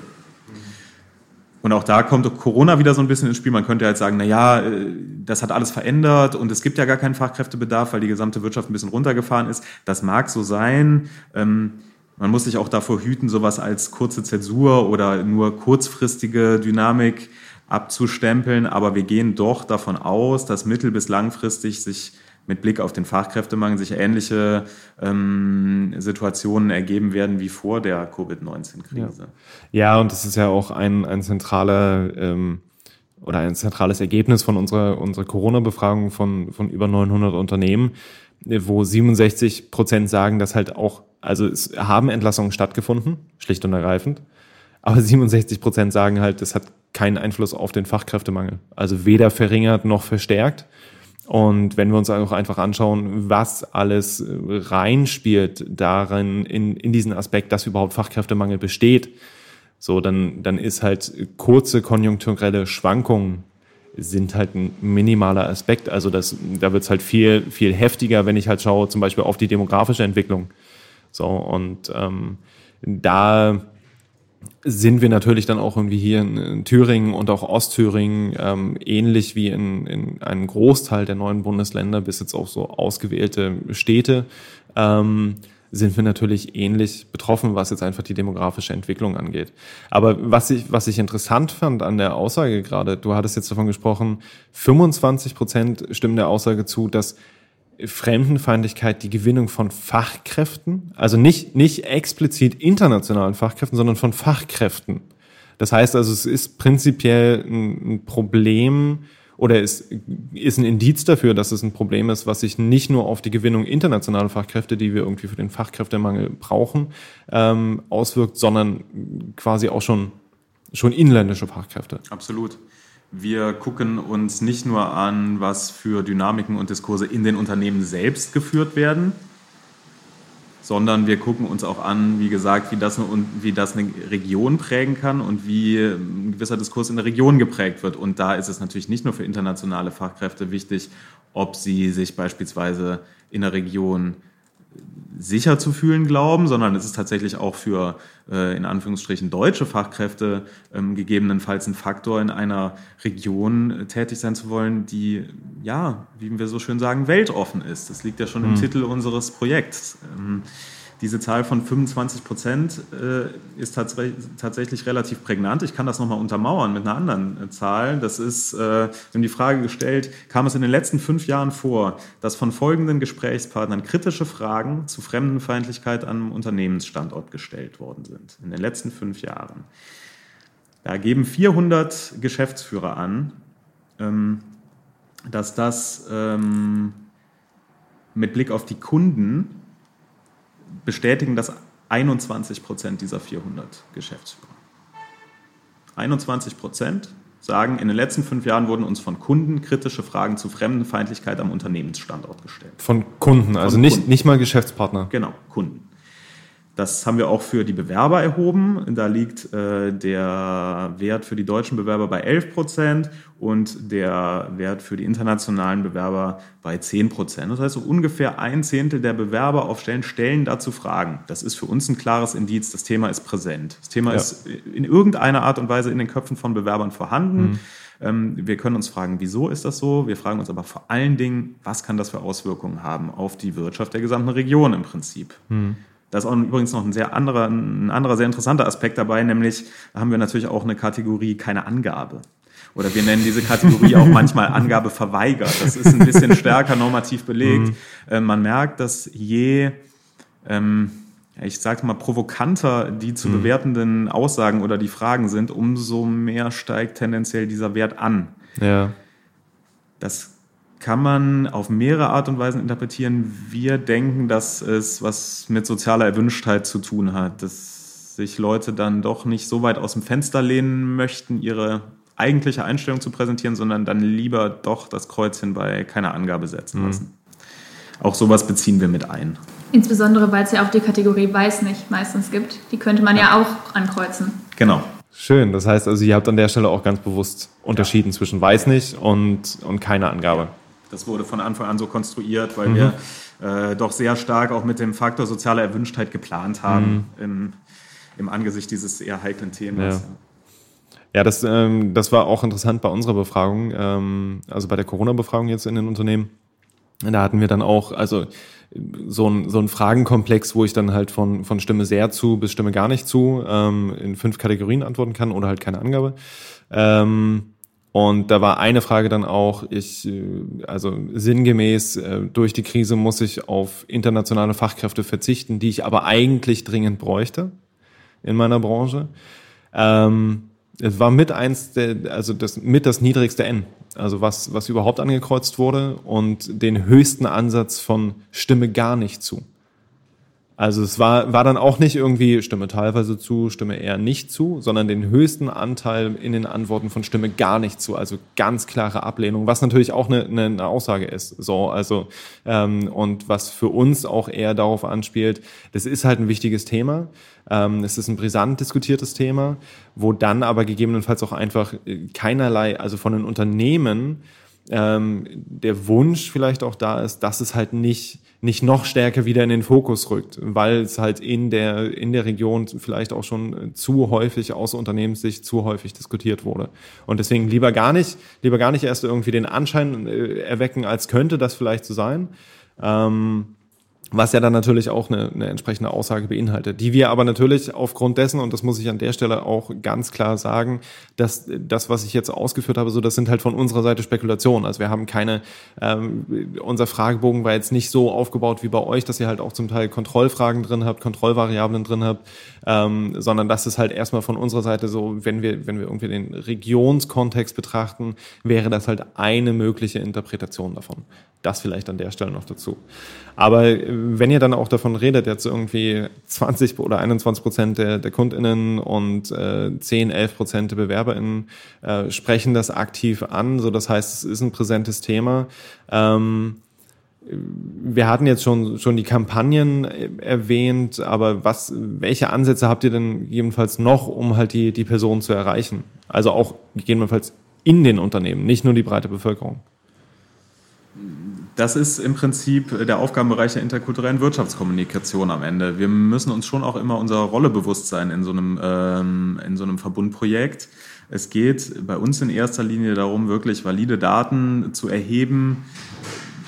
Und auch da kommt Corona wieder so ein bisschen ins Spiel. Man könnte halt sagen, na ja, äh, das hat alles verändert und es gibt ja gar keinen Fachkräftebedarf, weil die gesamte Wirtschaft ein bisschen runtergefahren ist. Das mag so sein. Ähm, man muss sich auch davor hüten, sowas als kurze Zäsur oder nur kurzfristige Dynamik abzustempeln. Aber wir gehen doch davon aus, dass mittel- bis langfristig sich mit Blick auf den Fachkräftemangel sich ähnliche ähm, Situationen ergeben werden wie vor der Covid-19-Krise. Ja. ja. und das ist ja auch ein, ein zentraler ähm, oder ein zentrales Ergebnis von unserer, unserer Corona-Befragung von, von über 900 Unternehmen, wo 67 Prozent sagen, dass halt auch, also es haben Entlassungen stattgefunden, schlicht und ergreifend, aber 67 Prozent sagen halt, das hat keinen Einfluss auf den Fachkräftemangel. Also weder verringert noch verstärkt. Und wenn wir uns auch einfach anschauen, was alles reinspielt darin, in, in diesen Aspekt, dass überhaupt Fachkräftemangel besteht, so, dann, dann ist halt kurze konjunkturelle Schwankungen sind halt ein minimaler Aspekt. Also das, da wird es halt viel, viel heftiger, wenn ich halt schaue, zum Beispiel auf die demografische Entwicklung. So, und ähm, da sind wir natürlich dann auch irgendwie hier in, Thüringen und auch Ostthüringen ähm, ähnlich wie in, in einem Großteil der neuen Bundesländer bis jetzt auch so ausgewählte Städte ähm, sind wir natürlich ähnlich betroffen, was jetzt einfach die demografische Entwicklung angeht. Aber was ich, was ich interessant fand an der Aussage gerade, du hattest jetzt davon gesprochen, 25 Prozent stimmen der Aussage zu, dass Fremdenfeindlichkeit die Gewinnung von Fachkräften, also nicht, nicht explizit internationalen Fachkräften, sondern von Fachkräften. Das heißt also, es ist prinzipiell ein Problem oder es ist ein Indiz dafür, dass es ein Problem ist, was sich nicht nur auf die Gewinnung internationaler Fachkräfte, die wir irgendwie für den Fachkräftemangel brauchen, ähm, auswirkt, sondern quasi auch schon, schon inländische Fachkräfte. Absolut. Wir gucken uns nicht nur an, was für Dynamiken und Diskurse in den Unternehmen selbst geführt werden, sondern wir gucken uns auch an, wie gesagt, wie das, eine, wie das eine Region prägen kann und wie ein gewisser Diskurs in der Region geprägt wird. Und da ist es natürlich nicht nur für internationale Fachkräfte wichtig, ob sie sich beispielsweise in der Region sicher zu fühlen glauben, sondern es ist tatsächlich auch für äh, in Anführungsstrichen deutsche Fachkräfte ähm, gegebenenfalls ein Faktor, in einer Region äh, tätig sein zu wollen, die, ja, wie wir so schön sagen, weltoffen ist. Das liegt ja schon mhm. im Titel unseres Projekts. Ähm, diese Zahl von 25 Prozent äh, ist tats tatsächlich relativ prägnant. Ich kann das nochmal untermauern mit einer anderen äh, Zahl. Das ist, äh, wir haben die Frage gestellt, kam es in den letzten fünf Jahren vor, dass von folgenden Gesprächspartnern kritische Fragen zu Fremdenfeindlichkeit am Unternehmensstandort gestellt worden sind? In den letzten fünf Jahren. Da geben 400 Geschäftsführer an, ähm, dass das ähm, mit Blick auf die Kunden bestätigen das 21 Prozent dieser 400 Geschäftsführer. 21 Prozent sagen, in den letzten fünf Jahren wurden uns von Kunden kritische Fragen zu Fremdenfeindlichkeit am Unternehmensstandort gestellt. Von Kunden, also von nicht, Kunden. nicht mal Geschäftspartner. Genau, Kunden. Das haben wir auch für die Bewerber erhoben. Da liegt äh, der Wert für die deutschen Bewerber bei 11 Prozent und der Wert für die internationalen Bewerber bei 10 Prozent. Das heißt, so ungefähr ein Zehntel der Bewerber auf Stellen stellen dazu Fragen. Das ist für uns ein klares Indiz, das Thema ist präsent. Das Thema ja. ist in irgendeiner Art und Weise in den Köpfen von Bewerbern vorhanden. Mhm. Ähm, wir können uns fragen, wieso ist das so? Wir fragen uns aber vor allen Dingen, was kann das für Auswirkungen haben auf die Wirtschaft der gesamten Region im Prinzip? Mhm. Da ist auch übrigens noch ein sehr anderer, ein anderer sehr interessanter Aspekt dabei, nämlich haben wir natürlich auch eine Kategorie keine Angabe. Oder wir nennen diese Kategorie auch manchmal Angabe verweigert. Das ist ein bisschen stärker normativ belegt. Mhm. Äh, man merkt, dass je, ähm, ich sage mal, provokanter die zu mhm. bewertenden Aussagen oder die Fragen sind, umso mehr steigt tendenziell dieser Wert an. Ja. Das kann man auf mehrere Art und Weisen interpretieren. Wir denken, dass es was mit sozialer Erwünschtheit zu tun hat, dass sich Leute dann doch nicht so weit aus dem Fenster lehnen möchten, ihre eigentliche Einstellung zu präsentieren, sondern dann lieber doch das Kreuzchen bei keiner Angabe setzen mhm. lassen. Auch sowas beziehen wir mit ein. Insbesondere, weil es ja auch die Kategorie Weiß nicht meistens gibt. Die könnte man ja, ja auch ankreuzen. Genau. Schön. Das heißt also, ihr habt an der Stelle auch ganz bewusst unterschieden ja. zwischen Weiß nicht und, und keine Angabe. Das wurde von Anfang an so konstruiert, weil mhm. wir äh, doch sehr stark auch mit dem Faktor soziale Erwünschtheit geplant haben mhm. im, im, Angesicht dieses eher heiklen Themas. Ja. Ja, das, ähm, das war auch interessant bei unserer Befragung, ähm, also bei der Corona-Befragung jetzt in den Unternehmen. Da hatten wir dann auch, also so ein, so ein Fragenkomplex, wo ich dann halt von, von Stimme sehr zu bis Stimme gar nicht zu ähm, in fünf Kategorien antworten kann oder halt keine Angabe. Ähm, und da war eine Frage dann auch, ich, äh, also sinngemäß, äh, durch die Krise muss ich auf internationale Fachkräfte verzichten, die ich aber eigentlich dringend bräuchte in meiner Branche. Ähm, es war mit eins der, also das, mit das niedrigste N, also was, was überhaupt angekreuzt wurde und den höchsten Ansatz von Stimme gar nicht zu. Also es war, war dann auch nicht irgendwie Stimme teilweise zu, Stimme eher nicht zu, sondern den höchsten Anteil in den Antworten von Stimme gar nicht zu. Also ganz klare Ablehnung, was natürlich auch eine, eine Aussage ist. So, also ähm, und was für uns auch eher darauf anspielt, das ist halt ein wichtiges Thema. Ähm, es ist ein brisant diskutiertes Thema, wo dann aber gegebenenfalls auch einfach keinerlei, also von den Unternehmen ähm, der Wunsch vielleicht auch da ist, dass es halt nicht nicht noch stärker wieder in den Fokus rückt, weil es halt in der, in der Region vielleicht auch schon zu häufig aus Unternehmenssicht zu häufig diskutiert wurde. Und deswegen lieber gar nicht, lieber gar nicht erst irgendwie den Anschein äh, erwecken, als könnte das vielleicht so sein. Ähm, was ja dann natürlich auch eine, eine entsprechende Aussage beinhaltet, die wir aber natürlich aufgrund dessen, und das muss ich an der Stelle auch ganz klar sagen, dass das, was ich jetzt ausgeführt habe, so das sind halt von unserer Seite Spekulationen. Also wir haben keine, ähm, unser Fragebogen war jetzt nicht so aufgebaut wie bei euch, dass ihr halt auch zum Teil Kontrollfragen drin habt, Kontrollvariablen drin habt, ähm, sondern das ist halt erstmal von unserer Seite so, wenn wir, wenn wir irgendwie den Regionskontext betrachten, wäre das halt eine mögliche Interpretation davon. Das vielleicht an der Stelle noch dazu. Aber äh, wenn ihr dann auch davon redet, jetzt irgendwie 20 oder 21 Prozent der, der KundInnen und äh, 10, 11 Prozent der BewerberInnen äh, sprechen das aktiv an, so das heißt, es ist ein präsentes Thema. Ähm, wir hatten jetzt schon, schon die Kampagnen äh, erwähnt, aber was, welche Ansätze habt ihr denn gegebenenfalls noch, um halt die, die Person zu erreichen? Also auch gegebenenfalls in den Unternehmen, nicht nur die breite Bevölkerung. Das ist im Prinzip der Aufgabenbereich der interkulturellen Wirtschaftskommunikation am Ende. Wir müssen uns schon auch immer unserer Rolle bewusst sein in so einem, ähm, in so einem Verbundprojekt. Es geht bei uns in erster Linie darum, wirklich valide Daten zu erheben,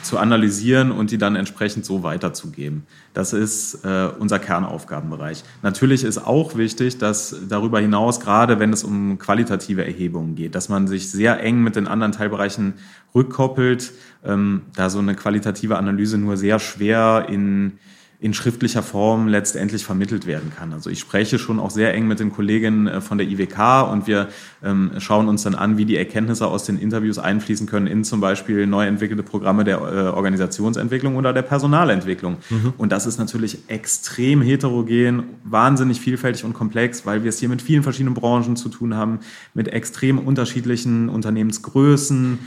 zu analysieren und die dann entsprechend so weiterzugeben. Das ist äh, unser Kernaufgabenbereich. Natürlich ist auch wichtig, dass darüber hinaus, gerade wenn es um qualitative Erhebungen geht, dass man sich sehr eng mit den anderen Teilbereichen rückkoppelt, ähm, da so eine qualitative Analyse nur sehr schwer in in schriftlicher Form letztendlich vermittelt werden kann. Also ich spreche schon auch sehr eng mit den Kolleginnen äh, von der IWK und wir ähm, schauen uns dann an, wie die Erkenntnisse aus den Interviews einfließen können in zum Beispiel neu entwickelte Programme der äh, Organisationsentwicklung oder der Personalentwicklung. Mhm. Und das ist natürlich extrem heterogen, wahnsinnig vielfältig und komplex, weil wir es hier mit vielen verschiedenen Branchen zu tun haben, mit extrem unterschiedlichen Unternehmensgrößen.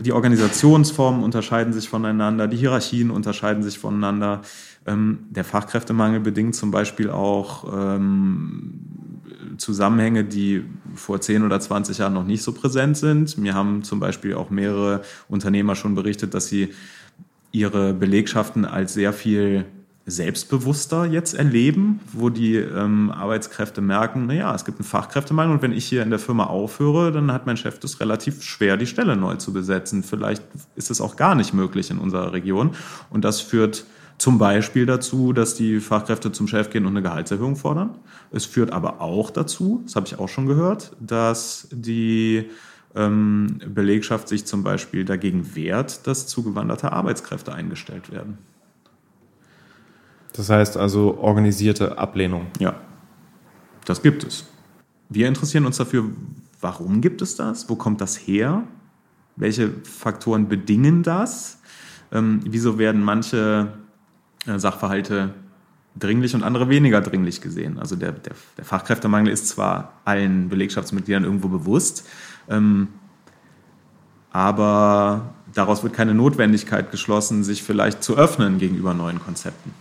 Die Organisationsformen unterscheiden sich voneinander, die Hierarchien unterscheiden sich voneinander. Ähm, der Fachkräftemangel bedingt zum Beispiel auch ähm, Zusammenhänge, die vor 10 oder 20 Jahren noch nicht so präsent sind. Mir haben zum Beispiel auch mehrere Unternehmer schon berichtet, dass sie ihre Belegschaften als sehr viel selbstbewusster jetzt erleben, wo die ähm, Arbeitskräfte merken, naja, es gibt einen Fachkräftemangel und wenn ich hier in der Firma aufhöre, dann hat mein Chef das relativ schwer, die Stelle neu zu besetzen. Vielleicht ist es auch gar nicht möglich in unserer Region und das führt zum Beispiel dazu, dass die Fachkräfte zum Chef gehen und eine Gehaltserhöhung fordern. Es führt aber auch dazu, das habe ich auch schon gehört, dass die ähm, Belegschaft sich zum Beispiel dagegen wehrt, dass zugewanderte Arbeitskräfte eingestellt werden. Das heißt also organisierte Ablehnung. Ja, das gibt es. Wir interessieren uns dafür, warum gibt es das? Wo kommt das her? Welche Faktoren bedingen das? Ähm, wieso werden manche Sachverhalte dringlich und andere weniger dringlich gesehen? Also der, der, der Fachkräftemangel ist zwar allen Belegschaftsmitgliedern irgendwo bewusst, ähm, aber daraus wird keine Notwendigkeit geschlossen, sich vielleicht zu öffnen gegenüber neuen Konzepten.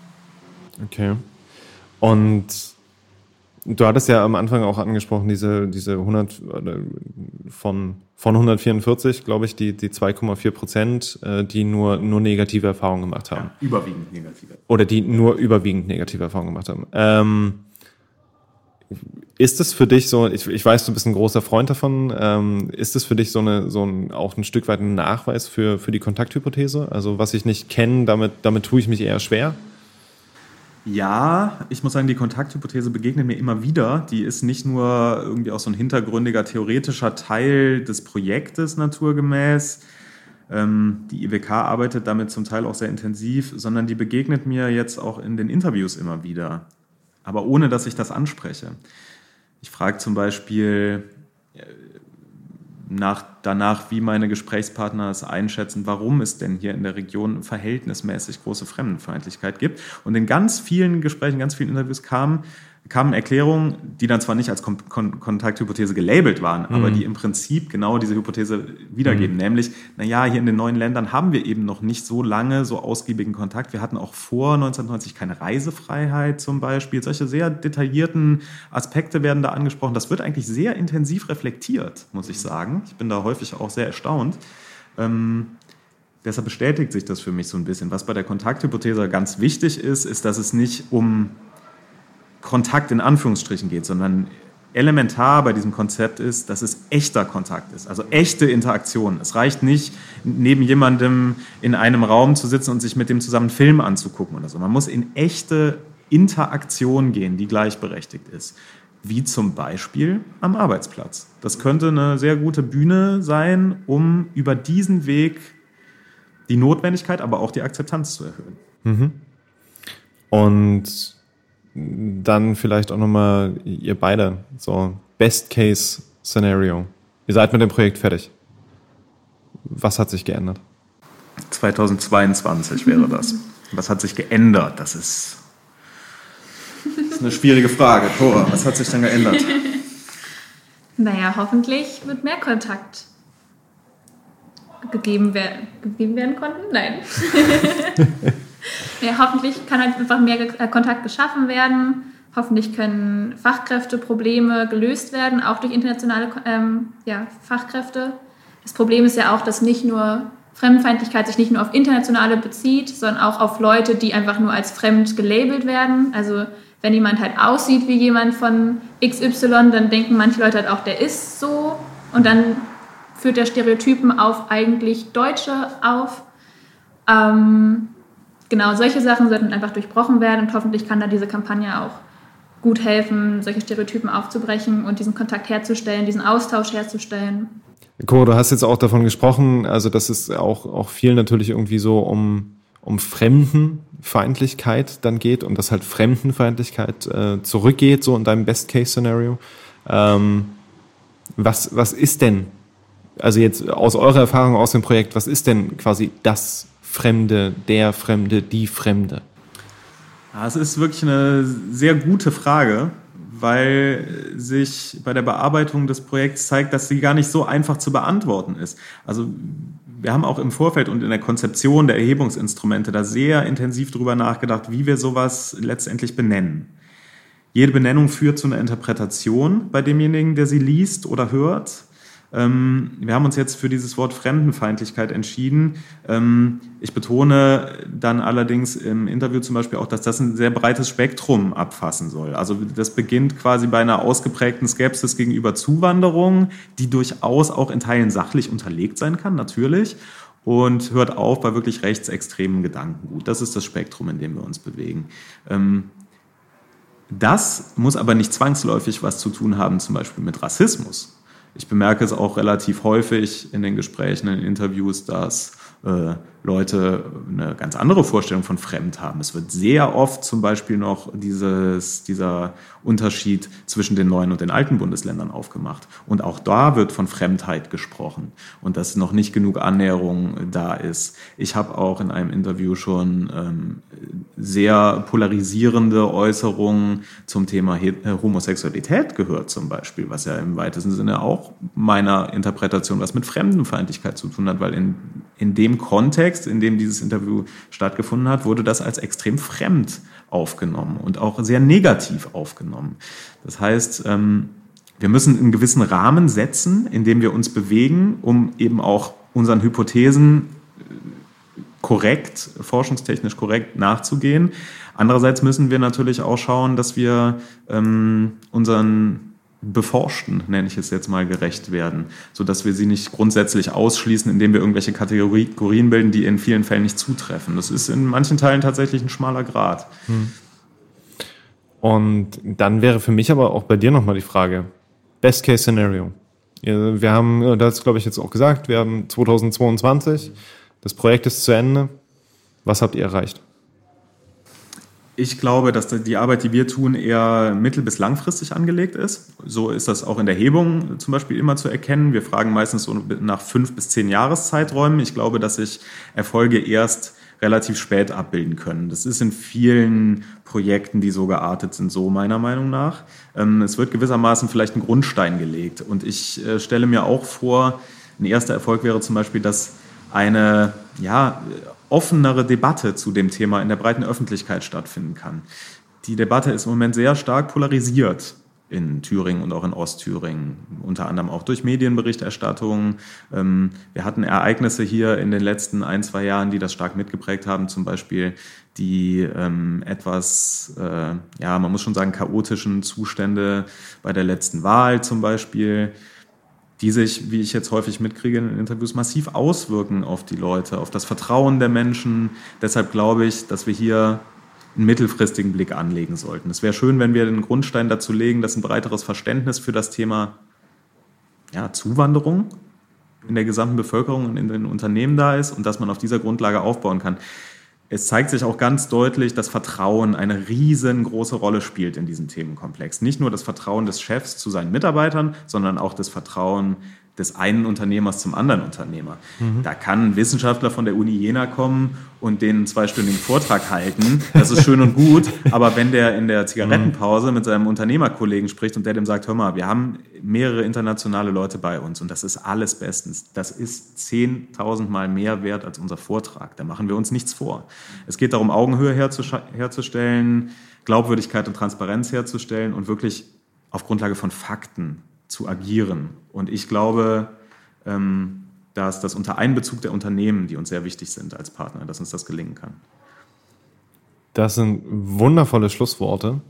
Okay. Und du hattest ja am Anfang auch angesprochen, diese, diese 100 von, von 144, glaube ich, die, die 2,4 Prozent, äh, die nur, nur negative Erfahrungen gemacht haben. Ja, überwiegend negative. Oder die nur überwiegend negative Erfahrungen gemacht haben. Ähm, ist es für dich so, ich, ich weiß, du bist ein großer Freund davon, ähm, ist es für dich so, eine, so ein, auch ein Stück weit ein Nachweis für, für die Kontakthypothese? Also was ich nicht kenne, damit, damit tue ich mich eher schwer? Ja, ich muss sagen, die Kontakthypothese begegnet mir immer wieder. Die ist nicht nur irgendwie auch so ein hintergründiger theoretischer Teil des Projektes naturgemäß. Ähm, die IWK arbeitet damit zum Teil auch sehr intensiv, sondern die begegnet mir jetzt auch in den Interviews immer wieder. Aber ohne, dass ich das anspreche. Ich frage zum Beispiel, nach, danach, wie meine Gesprächspartner es einschätzen, warum es denn hier in der Region verhältnismäßig große Fremdenfeindlichkeit gibt. Und in ganz vielen Gesprächen, ganz vielen Interviews kam, kamen Erklärungen, die dann zwar nicht als Kon Kon Kontakthypothese gelabelt waren, mhm. aber die im Prinzip genau diese Hypothese wiedergeben. Mhm. Nämlich, naja, hier in den neuen Ländern haben wir eben noch nicht so lange so ausgiebigen Kontakt. Wir hatten auch vor 1990 keine Reisefreiheit zum Beispiel. Solche sehr detaillierten Aspekte werden da angesprochen. Das wird eigentlich sehr intensiv reflektiert, muss ich sagen. Ich bin da häufig auch sehr erstaunt. Ähm, deshalb bestätigt sich das für mich so ein bisschen. Was bei der Kontakthypothese ganz wichtig ist, ist, dass es nicht um Kontakt in Anführungsstrichen geht, sondern elementar bei diesem Konzept ist, dass es echter Kontakt ist, also echte Interaktion. Es reicht nicht, neben jemandem in einem Raum zu sitzen und sich mit dem zusammen Film anzugucken oder so. Man muss in echte Interaktion gehen, die gleichberechtigt ist. Wie zum Beispiel am Arbeitsplatz. Das könnte eine sehr gute Bühne sein, um über diesen Weg die Notwendigkeit, aber auch die Akzeptanz zu erhöhen. Mhm. Und dann vielleicht auch nochmal ihr beide, so Best Case Scenario. Ihr seid mit dem Projekt fertig. Was hat sich geändert? 2022 wäre das. Was hat sich geändert? Das ist, das ist eine schwierige Frage. Tora, was hat sich dann geändert? Naja, hoffentlich wird mehr Kontakt gegeben werden, gegeben werden konnten. Nein. Ja, hoffentlich kann halt einfach mehr äh, Kontakt geschaffen werden. Hoffentlich können Fachkräfteprobleme gelöst werden, auch durch internationale ähm, ja, Fachkräfte. Das Problem ist ja auch, dass nicht nur Fremdenfeindlichkeit sich nicht nur auf Internationale bezieht, sondern auch auf Leute, die einfach nur als fremd gelabelt werden. Also wenn jemand halt aussieht wie jemand von XY, dann denken manche Leute halt auch, der ist so. Und dann führt der Stereotypen auf eigentlich Deutsche auf. Ähm, genau solche Sachen sollten einfach durchbrochen werden und hoffentlich kann da diese Kampagne auch gut helfen, solche Stereotypen aufzubrechen und diesen Kontakt herzustellen, diesen Austausch herzustellen. Coro, du hast jetzt auch davon gesprochen, also dass es auch, auch viel natürlich irgendwie so um, um Fremdenfeindlichkeit dann geht und dass halt Fremdenfeindlichkeit äh, zurückgeht, so in deinem Best-Case-Szenario. Ähm, was, was ist denn, also jetzt aus eurer Erfahrung aus dem Projekt, was ist denn quasi das Fremde, der Fremde, die Fremde? Ja, es ist wirklich eine sehr gute Frage, weil sich bei der Bearbeitung des Projekts zeigt, dass sie gar nicht so einfach zu beantworten ist. Also wir haben auch im Vorfeld und in der Konzeption der Erhebungsinstrumente da sehr intensiv drüber nachgedacht, wie wir sowas letztendlich benennen. Jede Benennung führt zu einer Interpretation bei demjenigen, der sie liest oder hört. Ähm, wir haben uns jetzt für dieses Wort Fremdenfeindlichkeit entschieden. Ähm, ich betone dann allerdings im Interview zum Beispiel auch, dass das ein sehr breites Spektrum abfassen soll. Also das beginnt quasi bei einer ausgeprägten Skepsis gegenüber Zuwanderung, die durchaus auch in Teilen sachlich unterlegt sein kann, natürlich. Und hört auf bei wirklich rechtsextremen Gedankengut. Das ist das Spektrum, in dem wir uns bewegen. Ähm, das muss aber nicht zwangsläufig was zu tun haben, zum Beispiel mit Rassismus ich bemerke es auch relativ häufig in den Gesprächen, in den Interviews, dass äh, Leute eine ganz andere Vorstellung von fremd haben. Es wird sehr oft zum Beispiel noch dieses, dieser Unterschied zwischen den neuen und den alten Bundesländern aufgemacht. Und auch da wird von Fremdheit gesprochen und dass noch nicht genug Annäherung da ist. Ich habe auch in einem Interview schon ähm, sehr polarisierende Äußerungen zum Thema äh, Homosexualität gehört, zum Beispiel, was ja im weitesten Sinne auch meiner Interpretation was mit Fremdenfeindlichkeit zu tun hat, weil in, in dem Kontext Kontext, in dem dieses Interview stattgefunden hat, wurde das als extrem fremd aufgenommen und auch sehr negativ aufgenommen. Das heißt, ähm, wir müssen einen gewissen Rahmen setzen, in dem wir uns bewegen, um eben auch unseren Hypothesen äh, korrekt, forschungstechnisch korrekt nachzugehen. Andererseits müssen wir natürlich auch schauen, dass wir ähm, unseren Beforschten, nenne ich es jetzt mal, gerecht werden, sodass wir sie nicht grundsätzlich ausschließen, indem wir irgendwelche Kategorien bilden, die in vielen Fällen nicht zutreffen. Das ist in manchen Teilen tatsächlich ein schmaler Grad. Hm. Und dann wäre für mich aber auch bei dir nochmal die Frage, Best Case Scenario. Wir haben das, glaube ich, jetzt auch gesagt, wir haben 2022, das Projekt ist zu Ende. Was habt ihr erreicht? Ich glaube, dass die Arbeit, die wir tun, eher mittel- bis langfristig angelegt ist. So ist das auch in der Hebung zum Beispiel immer zu erkennen. Wir fragen meistens so nach fünf bis zehn Jahreszeiträumen. Ich glaube, dass sich Erfolge erst relativ spät abbilden können. Das ist in vielen Projekten, die so geartet sind, so meiner Meinung nach. Ähm, es wird gewissermaßen vielleicht ein Grundstein gelegt. Und ich äh, stelle mir auch vor, ein erster Erfolg wäre zum Beispiel, dass eine ja, offenere Debatte zu dem Thema in der breiten Öffentlichkeit stattfinden kann. Die Debatte ist im Moment sehr stark polarisiert in Thüringen und auch in Ostthüringen, unter anderem auch durch Medienberichterstattung. Ähm, wir hatten Ereignisse hier in den letzten ein, zwei Jahren, die das stark mitgeprägt haben, zum Beispiel die ähm, etwas, äh, ja, man muss schon sagen, chaotischen Zustände bei der letzten Wahl zum Beispiel die sich, wie ich jetzt häufig mitkriege in Interviews, massiv auswirken auf die Leute, auf das Vertrauen der Menschen. Deshalb glaube ich, dass wir hier einen mittelfristigen Blick anlegen sollten. Es wäre schön, wenn wir den Grundstein dazu legen, dass ein breiteres Verständnis für das Thema ja, Zuwanderung in der gesamten Bevölkerung und in den Unternehmen da ist und dass man auf dieser Grundlage aufbauen kann es zeigt sich auch ganz deutlich, dass Vertrauen eine riesengroße Rolle spielt in diesem Themenkomplex. Nicht nur das Vertrauen des Chefs zu seinen Mitarbeitern, sondern auch das Vertrauen des einen Unternehmers zum anderen Unternehmer. Mhm. Da kann ein Wissenschaftler von der Uni Jena kommen und den einen zweistündigen Vortrag halten. Das ist schön und gut. Aber wenn der in der Zigarettenpause mit seinem Unternehmerkollegen spricht und der dem sagt, hör mal, wir haben mehrere internationale Leute bei uns und das ist alles bestens. Das ist 10.000 Mal mehr wert als unser Vortrag. Da machen wir uns nichts vor. Es geht darum, Augenhöhe herzustellen, Glaubwürdigkeit und Transparenz herzustellen und wirklich auf Grundlage von Fakten zu agieren. Und ich glaube, ähm, dass das unter Einbezug der Unternehmen, die uns sehr wichtig sind als Partner, dass uns das gelingen kann. Das sind wundervolle Schlussworte.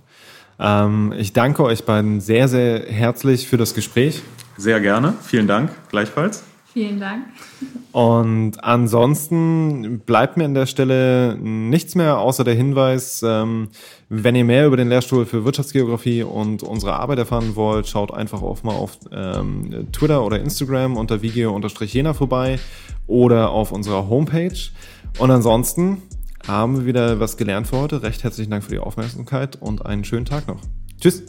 Ähm, ich danke euch beiden sehr, sehr herzlich für das Gespräch. Sehr gerne. Vielen Dank. Gleichfalls. Vielen Dank. Und ansonsten bleibt mir an der Stelle nichts mehr außer der Hinweis, ähm, wenn ihr mehr über den Lehrstuhl für Wirtschaftsgeografie und unsere Arbeit erfahren wollt, schaut einfach auch mal auf ähm, Twitter oder Instagram unter vigio-jena vorbei oder auf unserer Homepage. Und ansonsten haben wir wieder was gelernt für heute. Recht herzlichen Dank für die Aufmerksamkeit und einen schönen Tag noch. Tschüss.